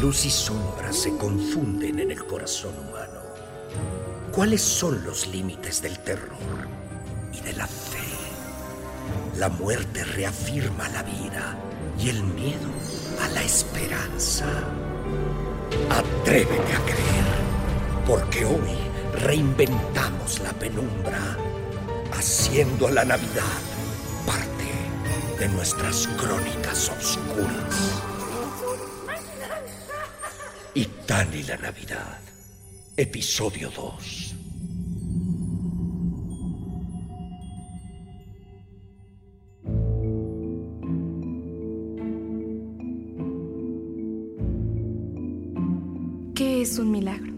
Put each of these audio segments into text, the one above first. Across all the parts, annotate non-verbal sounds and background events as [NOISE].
Luz y sombra se confunden en el corazón humano. ¿Cuáles son los límites del terror y de la fe? La muerte reafirma la vida y el miedo a la esperanza. Atrévete a creer, porque hoy reinventamos la penumbra, haciendo a la Navidad parte de nuestras crónicas oscuras. Y tan y la Navidad, episodio 2. ¿Qué es un milagro?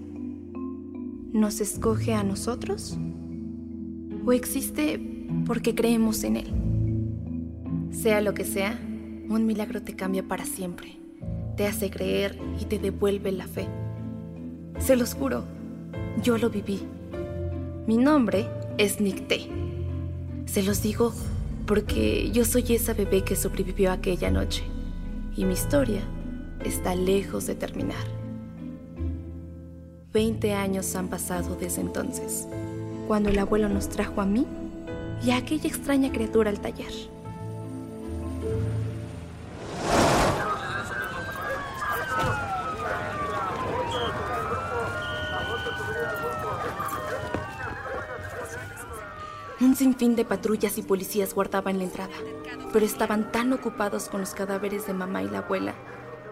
¿Nos escoge a nosotros? ¿O existe porque creemos en él? Sea lo que sea, un milagro te cambia para siempre, te hace creer y te devuelve la fe. Se los juro, yo lo viví. Mi nombre es Nicté. Se los digo porque yo soy esa bebé que sobrevivió aquella noche y mi historia está lejos de terminar. Veinte años han pasado desde entonces, cuando el abuelo nos trajo a mí y a aquella extraña criatura al taller. Un sinfín de patrullas y policías guardaban la entrada, pero estaban tan ocupados con los cadáveres de mamá y la abuela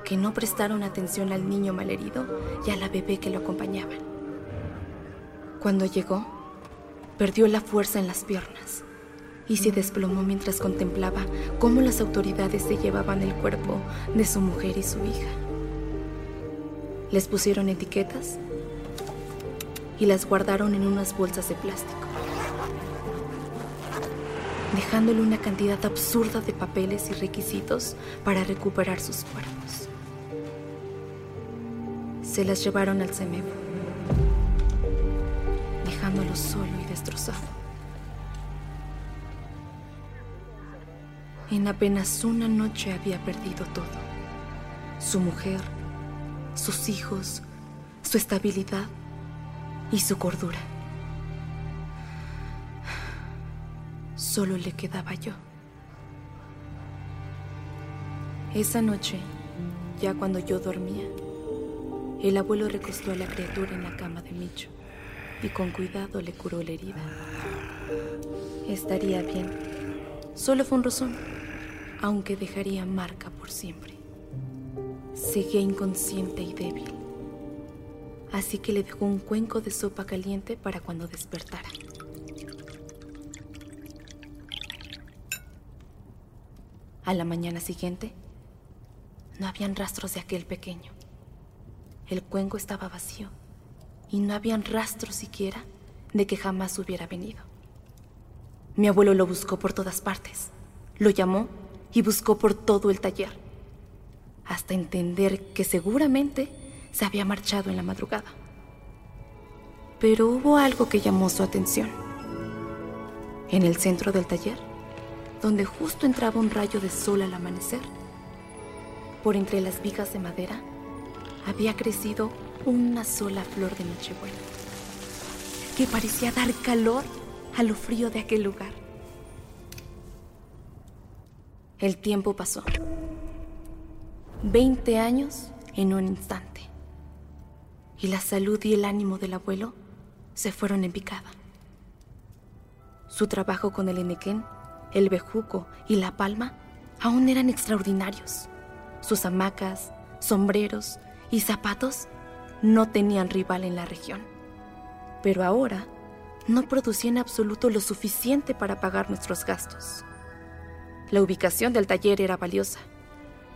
que no prestaron atención al niño malherido y a la bebé que lo acompañaban. Cuando llegó, perdió la fuerza en las piernas y se desplomó mientras contemplaba cómo las autoridades se llevaban el cuerpo de su mujer y su hija. Les pusieron etiquetas y las guardaron en unas bolsas de plástico, dejándole una cantidad absurda de papeles y requisitos para recuperar sus cuerpos. Se las llevaron al CEMEP, dejándolo solo y destrozado. En apenas una noche había perdido todo. Su mujer, sus hijos, su estabilidad y su cordura. Solo le quedaba yo. Esa noche, ya cuando yo dormía, el abuelo recostó a la criatura en la cama de Micho y con cuidado le curó la herida. Estaría bien. Solo fue un rozón, aunque dejaría marca por siempre. Seguía inconsciente y débil. Así que le dejó un cuenco de sopa caliente para cuando despertara. A la mañana siguiente, no habían rastros de aquel pequeño. El cuenco estaba vacío y no habían rastros siquiera de que jamás hubiera venido. Mi abuelo lo buscó por todas partes, lo llamó y buscó por todo el taller, hasta entender que seguramente se había marchado en la madrugada. Pero hubo algo que llamó su atención. En el centro del taller, donde justo entraba un rayo de sol al amanecer, por entre las vigas de madera, había crecido una sola flor de Nochebuena, que parecía dar calor a lo frío de aquel lugar. El tiempo pasó. Veinte años en un instante. y la salud y el ánimo del abuelo se fueron en picada. Su trabajo con el enequén, el bejuco y la palma aún eran extraordinarios. Sus hamacas, sombreros y zapatos no tenían rival en la región. Pero ahora no producía en absoluto lo suficiente para pagar nuestros gastos. La ubicación del taller era valiosa.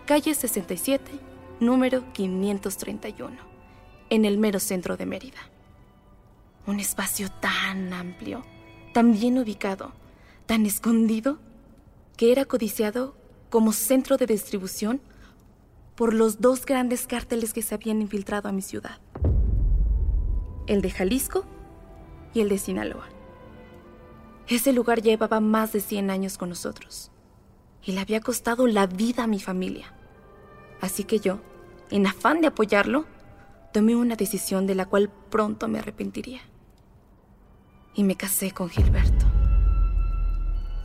Calle 67, número 531, en el mero centro de Mérida. Un espacio tan amplio, tan bien ubicado, tan escondido, que era codiciado como centro de distribución por los dos grandes cárteles que se habían infiltrado a mi ciudad. El de Jalisco y el de Sinaloa. Ese lugar llevaba más de 100 años con nosotros y le había costado la vida a mi familia. Así que yo, en afán de apoyarlo, tomé una decisión de la cual pronto me arrepentiría. Y me casé con Gilberto,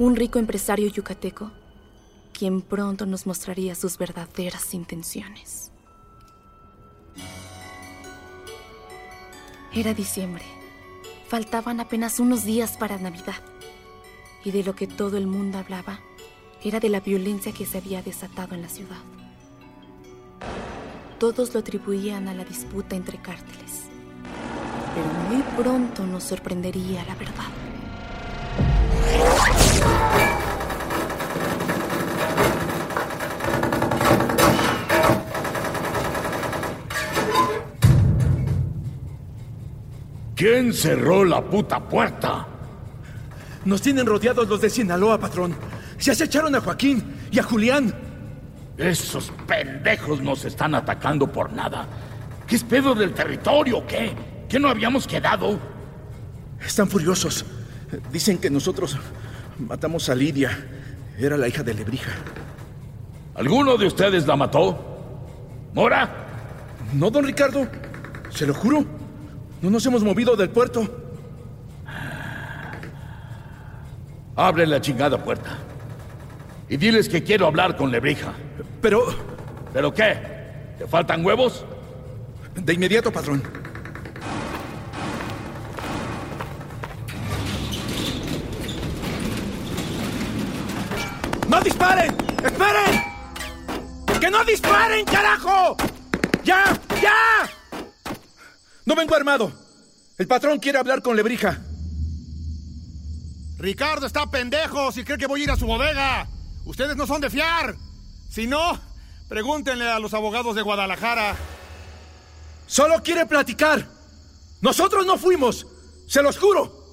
un rico empresario yucateco, quien pronto nos mostraría sus verdaderas intenciones. Era diciembre Faltaban apenas unos días para Navidad. Y de lo que todo el mundo hablaba era de la violencia que se había desatado en la ciudad. Todos lo atribuían a la disputa entre cárteles. Pero muy pronto nos sorprendería la verdad. ¿Quién cerró la puta puerta? Nos tienen rodeados los de Sinaloa, patrón. Se acecharon a Joaquín y a Julián. Esos pendejos nos están atacando por nada. ¿Qué es pedo del territorio o qué? ¿Qué no habíamos quedado? Están furiosos. Dicen que nosotros matamos a Lidia. Era la hija de Lebrija. ¿Alguno de ustedes la mató? ¿Mora? No, don Ricardo. Se lo juro. No nos hemos movido del puerto. Abre la chingada puerta. Y diles que quiero hablar con Lebrija. Pero... ¿Pero qué? ¿Te faltan huevos? De inmediato, patrón. ¡No disparen! ¡Esperen! ¡Que no disparen, carajo! ¡Ya! ¡Ya! No vengo armado. El patrón quiere hablar con Lebrija. Ricardo está pendejo si cree que voy a ir a su bodega. Ustedes no son de fiar. Si no, pregúntenle a los abogados de Guadalajara. Solo quiere platicar. Nosotros no fuimos. Se los juro.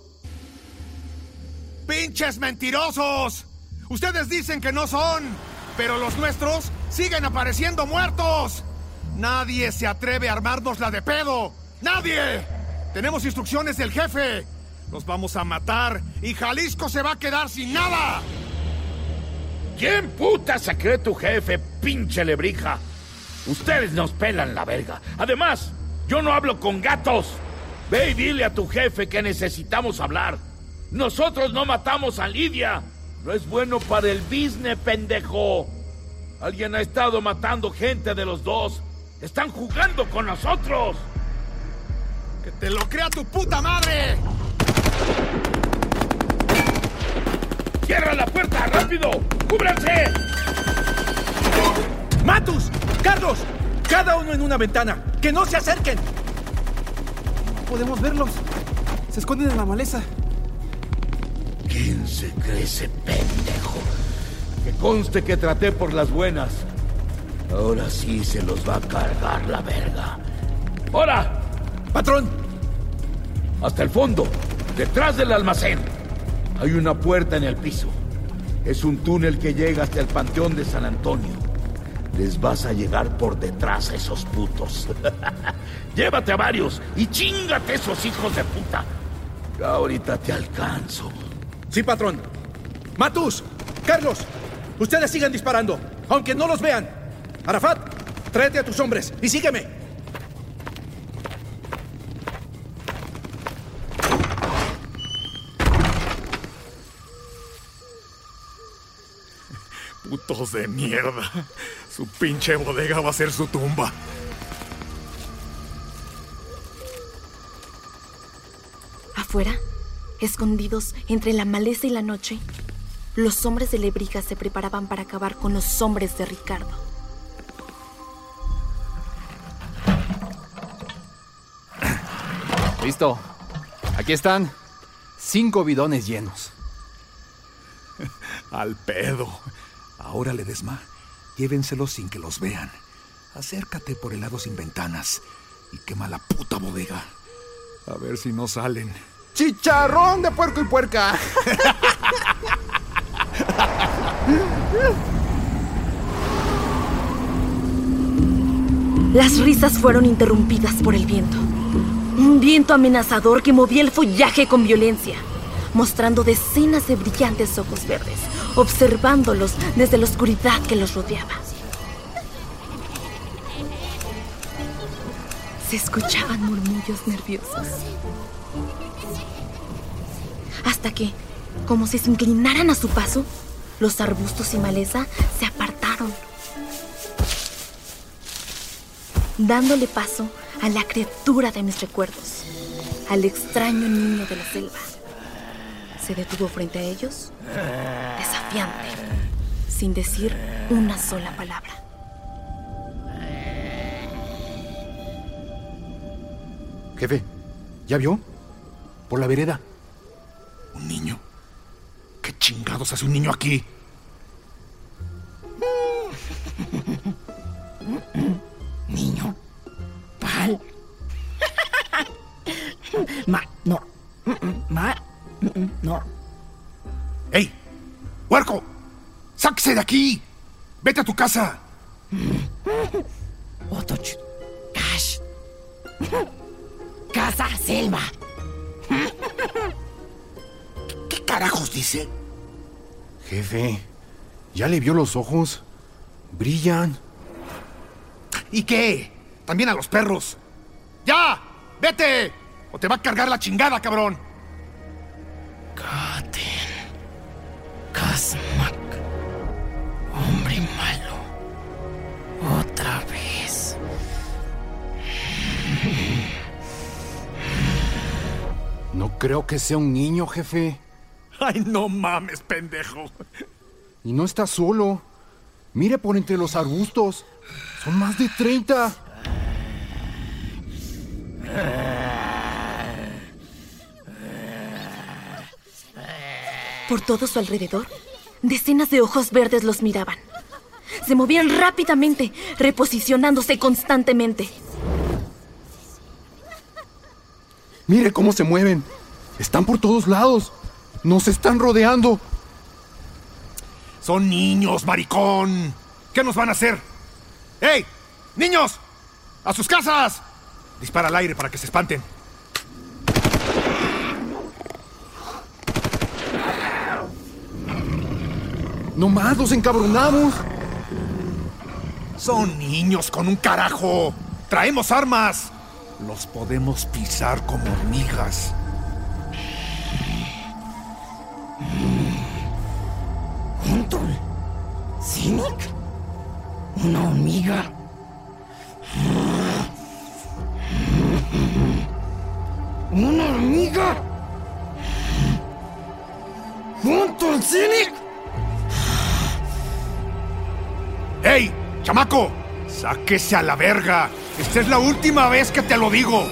¡Pinches mentirosos! Ustedes dicen que no son, pero los nuestros siguen apareciendo muertos. Nadie se atreve a armarnos la de pedo. ¡Nadie! Tenemos instrucciones del jefe. Nos vamos a matar y Jalisco se va a quedar sin nada. ¿Quién puta cree tu jefe, pinche lebrija? Ustedes nos pelan la verga. Además, yo no hablo con gatos. Ve y dile a tu jefe que necesitamos hablar. Nosotros no matamos a Lidia. No es bueno para el business, pendejo. Alguien ha estado matando gente de los dos. Están jugando con nosotros. ¡Que te lo crea tu puta madre! ¡Cierra la puerta! ¡Rápido! ¡Cúbranse! ¡Matus! ¡Carlos! Cada uno en una ventana. ¡Que no se acerquen! No podemos verlos. Se esconden en la maleza. ¿Quién se cree ese pendejo? Que conste que traté por las buenas. Ahora sí se los va a cargar la verga. ¡Hora! Patrón. Hasta el fondo, detrás del almacén. Hay una puerta en el piso. Es un túnel que llega hasta el Panteón de San Antonio. Les vas a llegar por detrás a esos putos. [LAUGHS] Llévate a varios y chingate esos hijos de puta. ahorita te alcanzo. Sí, patrón. Matus, Carlos, ustedes sigan disparando, aunque no los vean. Arafat, tráete a tus hombres y sígueme. Putos de mierda. Su pinche bodega va a ser su tumba. Afuera, escondidos entre la maleza y la noche, los hombres de Lebrija se preparaban para acabar con los hombres de Ricardo. [COUGHS] Listo. Aquí están. Cinco bidones llenos. Al pedo. Ahora, Ledesma, llévenselos sin que los vean. Acércate por el lado sin ventanas y quema la puta bodega. A ver si no salen. ¡Chicharrón de puerco y puerca! Las risas fueron interrumpidas por el viento. Un viento amenazador que movía el follaje con violencia, mostrando decenas de brillantes ojos verdes, observándolos desde la oscuridad que los rodeaba. Se escuchaban murmullos nerviosos. Hasta que, como si se inclinaran a su paso, los arbustos y maleza se apartaron, dándole paso a la criatura de mis recuerdos, al extraño niño de la selva. Se detuvo frente a ellos, desafiante, sin decir una sola palabra. Jefe, ¿ya vio? Por la vereda. ¿Un niño? ¿Qué chingados hace un niño aquí? [LAUGHS] casa! Otoch. Cash. Casa selva. ¿Qué carajos dice? Jefe, ¿ya le vio los ojos? Brillan. ¿Y qué? También a los perros. ¡Ya! ¡Vete! O te va a cargar la chingada, cabrón. Creo que sea un niño, jefe. Ay, no mames, pendejo. Y no está solo. Mire por entre los arbustos. Son más de 30. Por todo su alrededor, decenas de ojos verdes los miraban. Se movían rápidamente, reposicionándose constantemente. Mire cómo se mueven. Están por todos lados. Nos están rodeando. Son niños, maricón. ¿Qué nos van a hacer? ¡Ey! ¡Niños! ¡A sus casas! Dispara al aire para que se espanten. Nomás los encabronamos. Son niños con un carajo. Traemos armas. Los podemos pisar como hormigas. Cynic. Una hormiga. Una hormiga. Untul Cynic. ¡Ey! ¡Chamaco! ¡Sáquese a la verga! Esta es la última vez que te lo digo.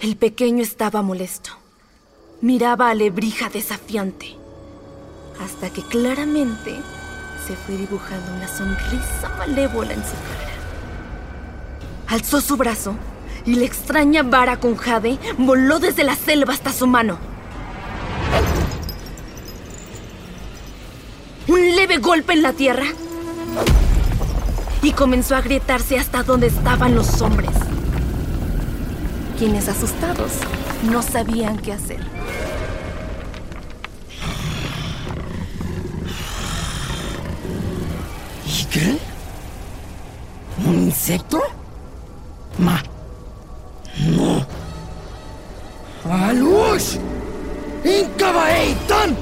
El pequeño estaba molesto. Miraba a Lebrija desafiante. Hasta que claramente se fue dibujando una sonrisa malévola en su cara. Alzó su brazo y la extraña vara con jade voló desde la selva hasta su mano. Un leve golpe en la tierra y comenzó a agrietarse hasta donde estaban los hombres, quienes asustados no sabían qué hacer. Qué? ¿Un insecto? Ma. No. ¡Alush! ¡Incabaeitan!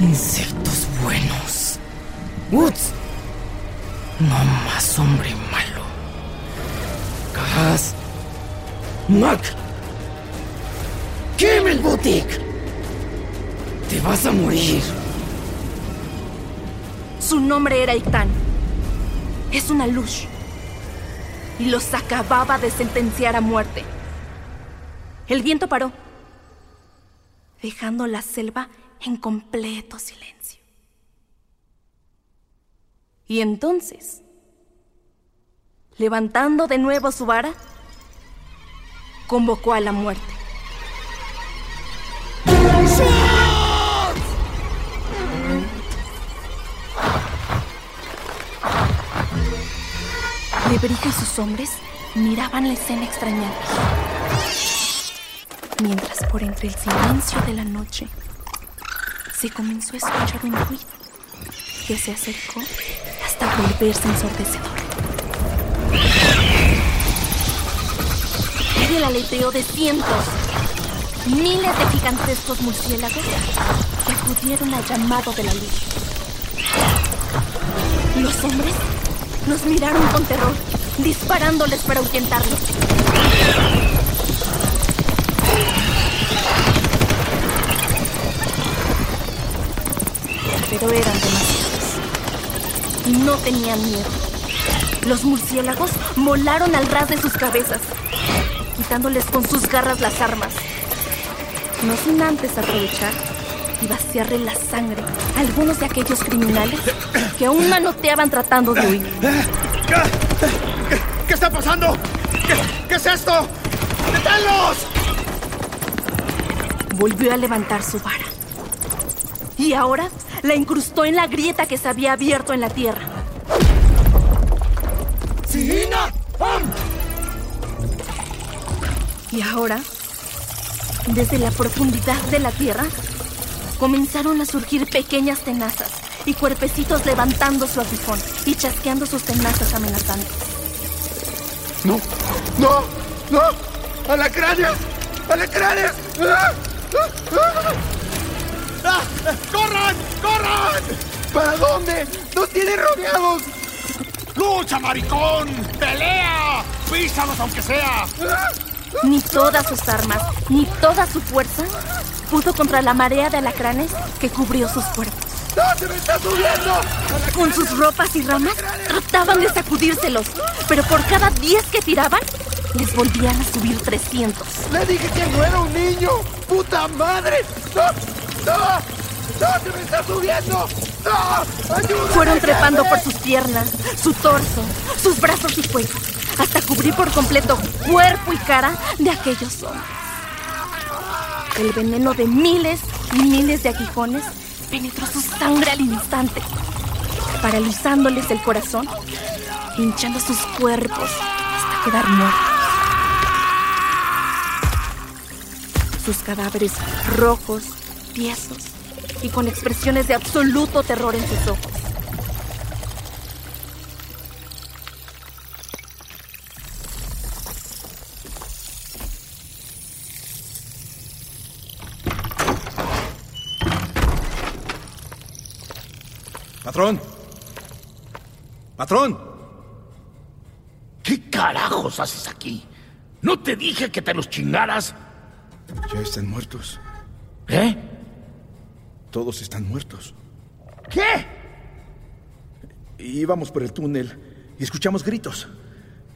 Insectos buenos. Woods. No más hombre malo. Haz. Mac. Queme el boutique. Te vas a morir. Su nombre era Ictán. Es una luz. Y los acababa de sentenciar a muerte. El viento paró, dejando la selva en completo silencio. Y entonces, levantando de nuevo su vara, convocó a la muerte. Lebrija y sus hombres miraban la escena extrañados. Mientras por entre el silencio de la noche se comenzó a escuchar un ruido que se acercó hasta volverse ensordecedor. Era el aleteo de cientos, miles de gigantescos murciélagos que acudieron al llamado de la luz. Los hombres nos miraron con terror, disparándoles para ahuyentarlos. Pero eran demasiados. No tenían miedo. Los murciélagos volaron al ras de sus cabezas, quitándoles con sus garras las armas. No sin antes aprovechar y vaciarle la sangre a algunos de aquellos criminales que aún manoteaban tratando de huir. ¿Qué, qué está pasando? ¿Qué, ¿Qué es esto? ¡Deténlos! Volvió a levantar su vara. Y ahora la incrustó en la grieta que se había abierto en la tierra. ¡Sina! Y ahora, desde la profundidad de la tierra, comenzaron a surgir pequeñas tenazas y cuerpecitos levantando su aguijón y chasqueando sus tenazas amenazantes. ¡No! ¡No! ¡No! ¡Alacranes! ¡Alacranes! ¡Ah! ¡Ah! ¡Ah! ¡Corran! ¡Corran! ¿Para dónde? ¡Nos tienen rodeados! ¡Lucha, maricón! ¡Pelea! ¡Písalos aunque sea! Ni todas sus armas, ni toda su fuerza pudo contra la marea de alacranes que cubrió sus cuerpos. ¡No se me está subiendo! Con sus ropas y ramas trataban de sacudírselos, pero por cada 10 que tiraban, les volvían a subir 300. ¡Le dije que no era un niño! ¡Puta madre! ¡No! ¡No! ¡No se me está subiendo! ¡No! Fueron trepando por sus piernas, su torso, sus brazos y cuello, hasta cubrir por completo cuerpo y cara de aquellos hombres. El veneno de miles y miles de aguijones penetró su sangre al instante, paralizándoles el corazón, hinchando sus cuerpos hasta quedar muertos. Sus cadáveres rojos, tiesos y con expresiones de absoluto terror en sus ojos. Patrón. Patrón. ¿Qué carajos haces aquí? ¿No te dije que te los chingaras? Ya están muertos. ¿Eh? Todos están muertos. ¿Qué? Íbamos por el túnel y escuchamos gritos.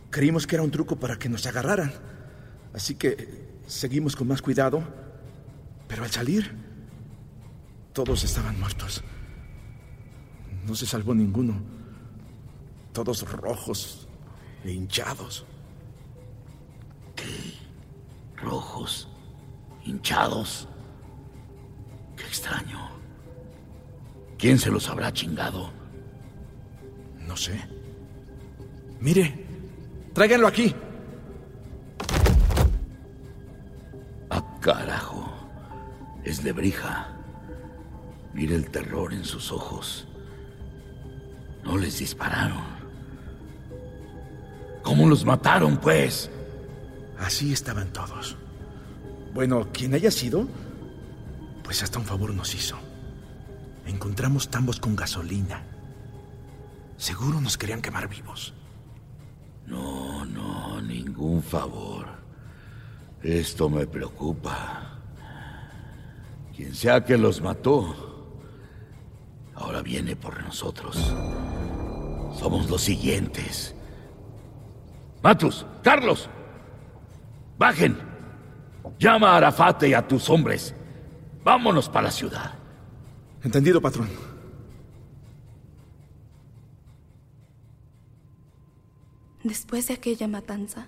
Creímos que era un truco para que nos agarraran. Así que seguimos con más cuidado. Pero al salir, todos estaban muertos. No se salvó ninguno. Todos rojos e hinchados. Rojos, hinchados. Qué extraño. ¿Quién se los habrá chingado? No sé. Mire, tráiganlo aquí. Ah, carajo. Es Lebrija. Mira el terror en sus ojos. No les dispararon. ¿Cómo los mataron, pues? Así estaban todos. Bueno, quien haya sido, pues hasta un favor nos hizo. Encontramos tambos con gasolina. Seguro nos querían quemar vivos. No, no. Ningún favor. Esto me preocupa. Quien sea que los mató, ahora viene por nosotros. Somos los siguientes. Matus, Carlos, bajen. Llama a Arafate y a tus hombres. Vámonos para la ciudad. Entendido, patrón. Después de aquella matanza,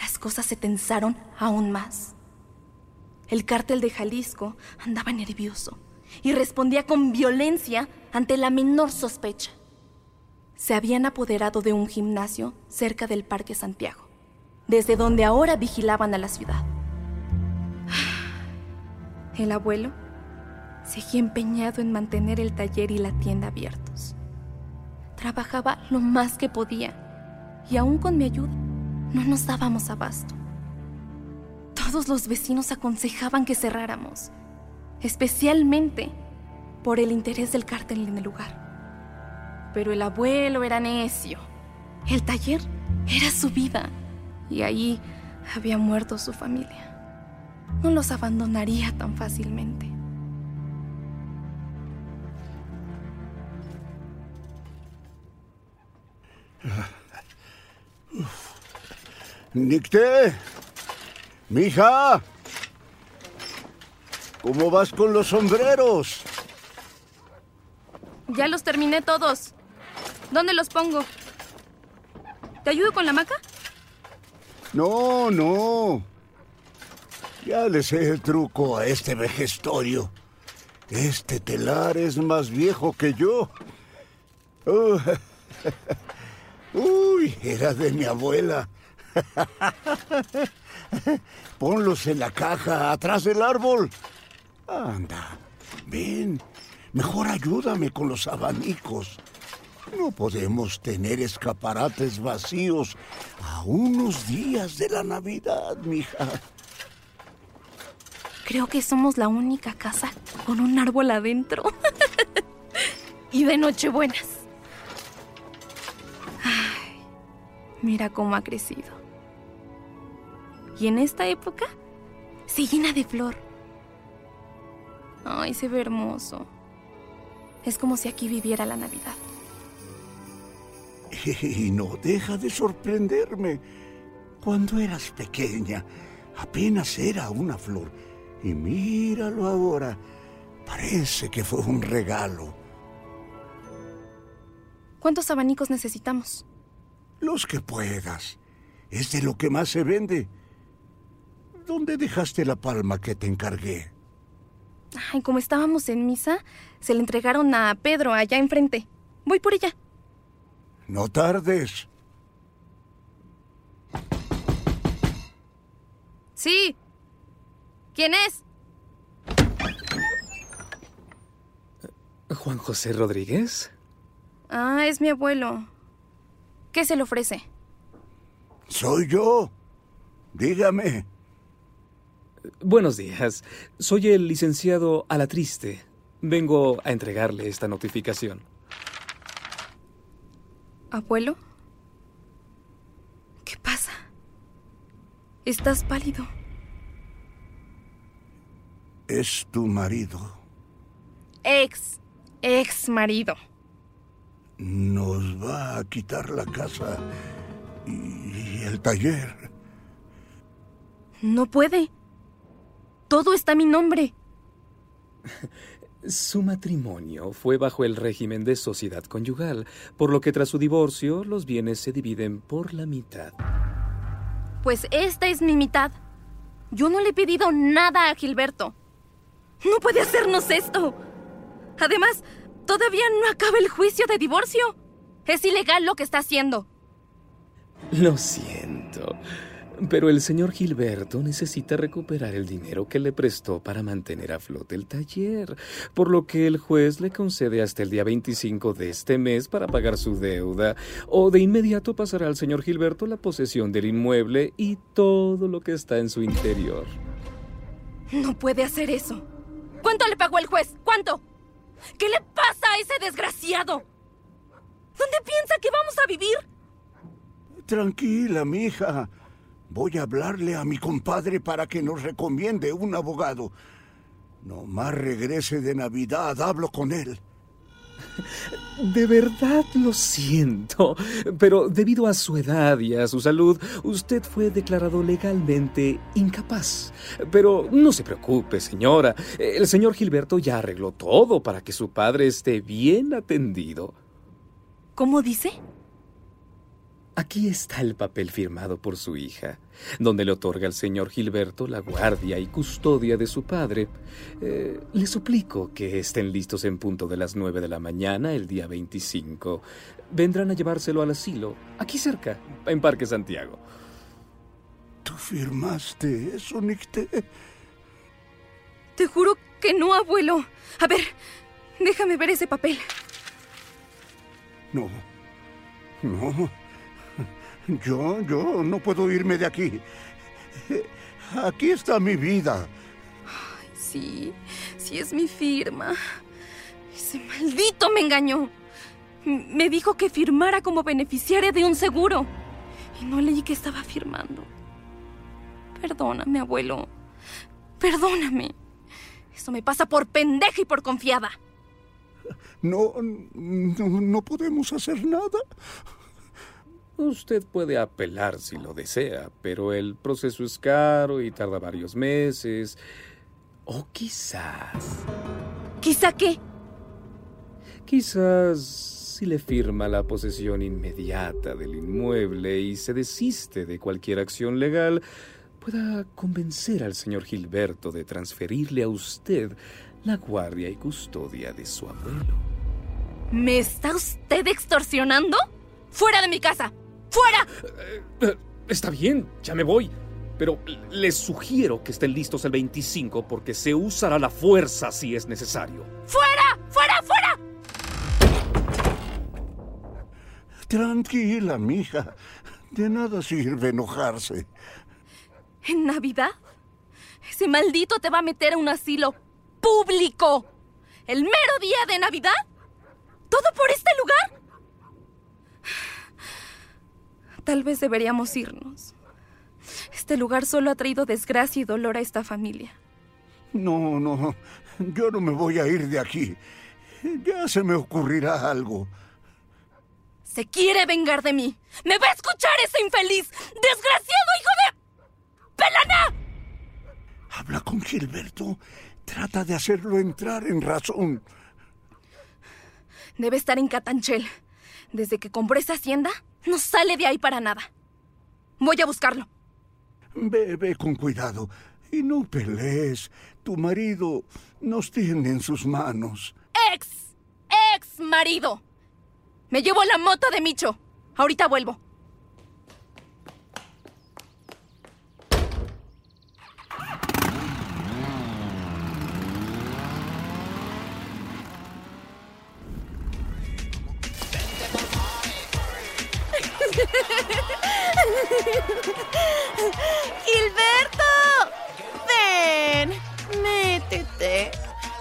las cosas se tensaron aún más. El cártel de Jalisco andaba nervioso y respondía con violencia ante la menor sospecha. Se habían apoderado de un gimnasio cerca del Parque Santiago, desde donde ahora vigilaban a la ciudad. [SIGHS] El abuelo seguía empeñado en mantener el taller y la tienda abiertos. Trabajaba lo más que podía y aún con mi ayuda no nos dábamos abasto. Todos los vecinos aconsejaban que cerráramos, especialmente por el interés del cártel en el lugar. Pero el abuelo era necio. El taller era su vida y ahí había muerto su familia. No los abandonaría tan fácilmente. Nicté, mija, ¿cómo vas con los sombreros? Ya los terminé todos. ¿Dónde los pongo? ¿Te ayudo con la maca? No, no. Ya le sé el truco a este vejestorio. Este telar es más viejo que yo. [LAUGHS] Uy, era de mi abuela. [LAUGHS] Ponlos en la caja atrás del árbol. Anda, ven, mejor ayúdame con los abanicos. No podemos tener escaparates vacíos a unos días de la Navidad, mija. Creo que somos la única casa con un árbol adentro. [LAUGHS] y de Nochebuenas. Ay, mira cómo ha crecido. Y en esta época se llena de flor. Ay, se ve hermoso. Es como si aquí viviera la Navidad. [LAUGHS] Y no deja de sorprenderme. Cuando eras pequeña, apenas era una flor. Y míralo ahora. Parece que fue un regalo. ¿Cuántos abanicos necesitamos? Los que puedas. Es de lo que más se vende. ¿Dónde dejaste la palma que te encargué? Ay, como estábamos en misa, se le entregaron a Pedro allá enfrente. Voy por ella. No tardes. Sí. ¿Quién es? Juan José Rodríguez. Ah, es mi abuelo. ¿Qué se le ofrece? Soy yo. Dígame. Buenos días. Soy el licenciado Alatriste. Vengo a entregarle esta notificación. ¿Abuelo? ¿Qué pasa? Estás pálido. Es tu marido. Ex, ex marido. Nos va a quitar la casa y el taller. No puede. Todo está a mi nombre. [LAUGHS] Su matrimonio fue bajo el régimen de sociedad conyugal, por lo que tras su divorcio los bienes se dividen por la mitad. Pues esta es mi mitad. Yo no le he pedido nada a Gilberto. No puede hacernos esto. Además, todavía no acaba el juicio de divorcio. Es ilegal lo que está haciendo. Lo siento, pero el señor Gilberto necesita recuperar el dinero que le prestó para mantener a flote el taller, por lo que el juez le concede hasta el día 25 de este mes para pagar su deuda, o de inmediato pasará al señor Gilberto la posesión del inmueble y todo lo que está en su interior. No puede hacer eso. ¿Cuánto le pagó el juez? ¿Cuánto? ¿Qué le pasa a ese desgraciado? ¿Dónde piensa que vamos a vivir? tranquila, mija. Voy a hablarle a mi compadre para que nos recomiende un abogado. No más regrese de Navidad, hablo con él. De verdad lo siento, pero debido a su edad y a su salud, usted fue declarado legalmente incapaz. Pero no se preocupe, señora. El señor Gilberto ya arregló todo para que su padre esté bien atendido. ¿Cómo dice? Aquí está el papel firmado por su hija, donde le otorga al señor Gilberto la guardia y custodia de su padre. Eh, le suplico que estén listos en punto de las nueve de la mañana el día 25. Vendrán a llevárselo al asilo, aquí cerca, en Parque Santiago. ¿Tú firmaste eso, Nicte? Te juro que no, abuelo. A ver, déjame ver ese papel. No. No. Yo, yo no puedo irme de aquí. Aquí está mi vida. Ay, sí, sí es mi firma. Ese maldito me engañó. Me dijo que firmara como beneficiaria de un seguro. Y no leí que estaba firmando. Perdóname, abuelo. Perdóname. Eso me pasa por pendeja y por confiada. No, no, no podemos hacer nada. Usted puede apelar si lo desea, pero el proceso es caro y tarda varios meses. O quizás... ¿Quizá qué? Quizás si le firma la posesión inmediata del inmueble y se desiste de cualquier acción legal, pueda convencer al señor Gilberto de transferirle a usted la guardia y custodia de su abuelo. ¿Me está usted extorsionando? ¡Fuera de mi casa! ¡Fuera! Eh, está bien, ya me voy. Pero les sugiero que estén listos el 25 porque se usará la fuerza si es necesario. ¡Fuera! ¡Fuera! ¡Fuera! Tranquila, mija. De nada sirve enojarse. ¿En Navidad? Ese maldito te va a meter a un asilo público. ¿El mero día de Navidad? ¿Todo por este lugar? Tal vez deberíamos irnos. Este lugar solo ha traído desgracia y dolor a esta familia. No, no. Yo no me voy a ir de aquí. Ya se me ocurrirá algo. Se quiere vengar de mí. ¿Me va a escuchar ese infeliz? ¡Desgraciado hijo de... ¡Pelana! Habla con Gilberto. Trata de hacerlo entrar en razón. Debe estar en Catanchel. Desde que compró esa hacienda, no sale de ahí para nada. Voy a buscarlo. Ve con cuidado y no pelees. Tu marido nos tiene en sus manos. ¡Ex! ¡Ex marido! Me llevo la moto de Micho. Ahorita vuelvo. [LAUGHS] ¡Gilberto! ¡Ven! ¡Métete!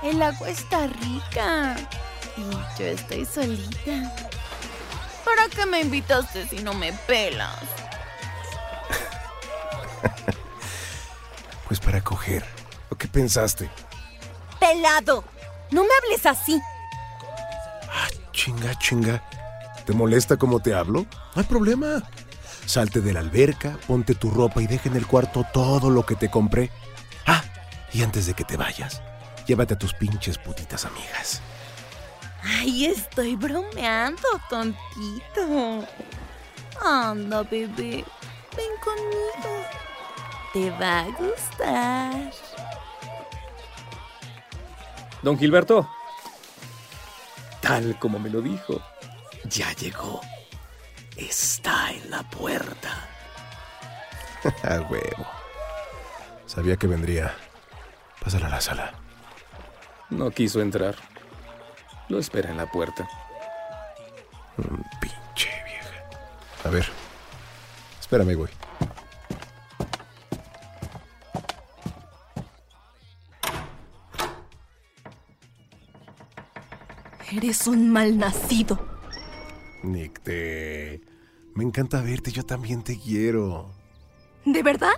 El agua está rica. Y yo estoy solita. ¿Para qué me invitaste si no me pelas? [LAUGHS] pues para coger. ¿O qué pensaste? ¡Pelado! No me hables así. Ah, chinga, chinga. ¿Te molesta cómo te hablo? No hay problema. Salte de la alberca, ponte tu ropa y deja en el cuarto todo lo que te compré. Ah, y antes de que te vayas, llévate a tus pinches putitas amigas. Ay, estoy bromeando, tontito. Anda, bebé, ven conmigo. Te va a gustar. Don Gilberto, tal como me lo dijo, ya llegó. Está en la puerta. [LAUGHS] A huevo. Sabía que vendría. Pásala a la sala. No quiso entrar. Lo espera en la puerta. Mm, pinche vieja. A ver. Espérame, güey. Eres un malnacido. Nick, te... Me encanta verte, yo también te quiero. ¿De verdad?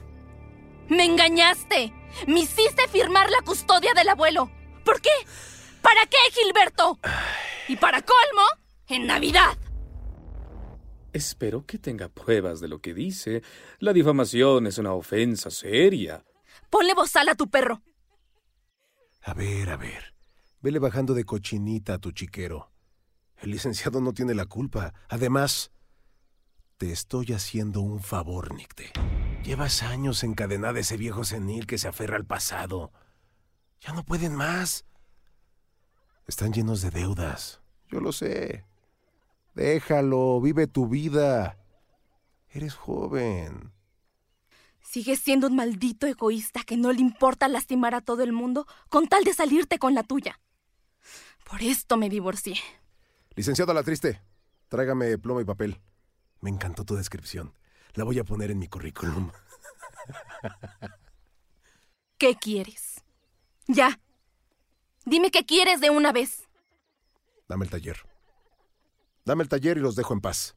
¡Me engañaste! ¡Me hiciste firmar la custodia del abuelo! ¿Por qué? ¿Para qué, Gilberto? Y para colmo, en Navidad. Espero que tenga pruebas de lo que dice. La difamación es una ofensa seria. Ponle bozal a tu perro. A ver, a ver. Vele bajando de cochinita a tu chiquero. El licenciado no tiene la culpa. Además, te estoy haciendo un favor, Nicte. Llevas años encadenada ese viejo senil que se aferra al pasado. Ya no pueden más. Están llenos de deudas. Yo lo sé. Déjalo, vive tu vida. Eres joven. Sigues siendo un maldito egoísta que no le importa lastimar a todo el mundo con tal de salirte con la tuya. Por esto me divorcié. Licenciado La Triste, tráigame plomo y papel. Me encantó tu descripción. La voy a poner en mi currículum. [LAUGHS] ¿Qué quieres? Ya. Dime qué quieres de una vez. Dame el taller. Dame el taller y los dejo en paz.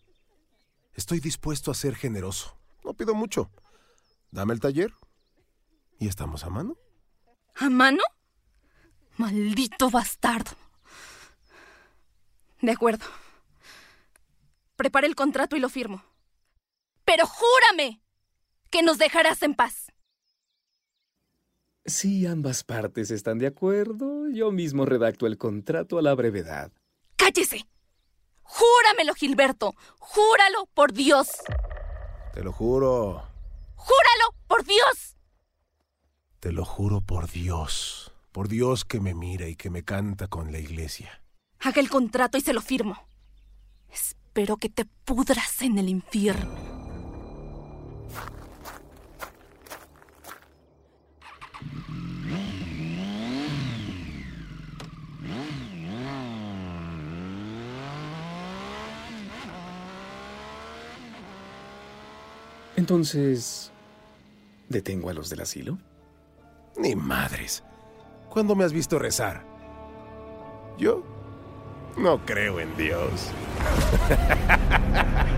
Estoy dispuesto a ser generoso. No pido mucho. Dame el taller y estamos a mano. ¿A mano? Maldito bastardo. De acuerdo. Prepara el contrato y lo firmo. Pero júrame que nos dejarás en paz. Si ambas partes están de acuerdo, yo mismo redacto el contrato a la brevedad. ¡Cállese! Júramelo, Gilberto. Júralo por Dios. Te lo juro. ¡Júralo por Dios! Te lo juro por Dios. Por Dios que me mira y que me canta con la iglesia. Haga el contrato y se lo firmo. Espero que te pudras en el infierno. Entonces, ¿detengo a los del asilo? Ni madres. ¿Cuándo me has visto rezar? Yo no creo en Dios. [LAUGHS]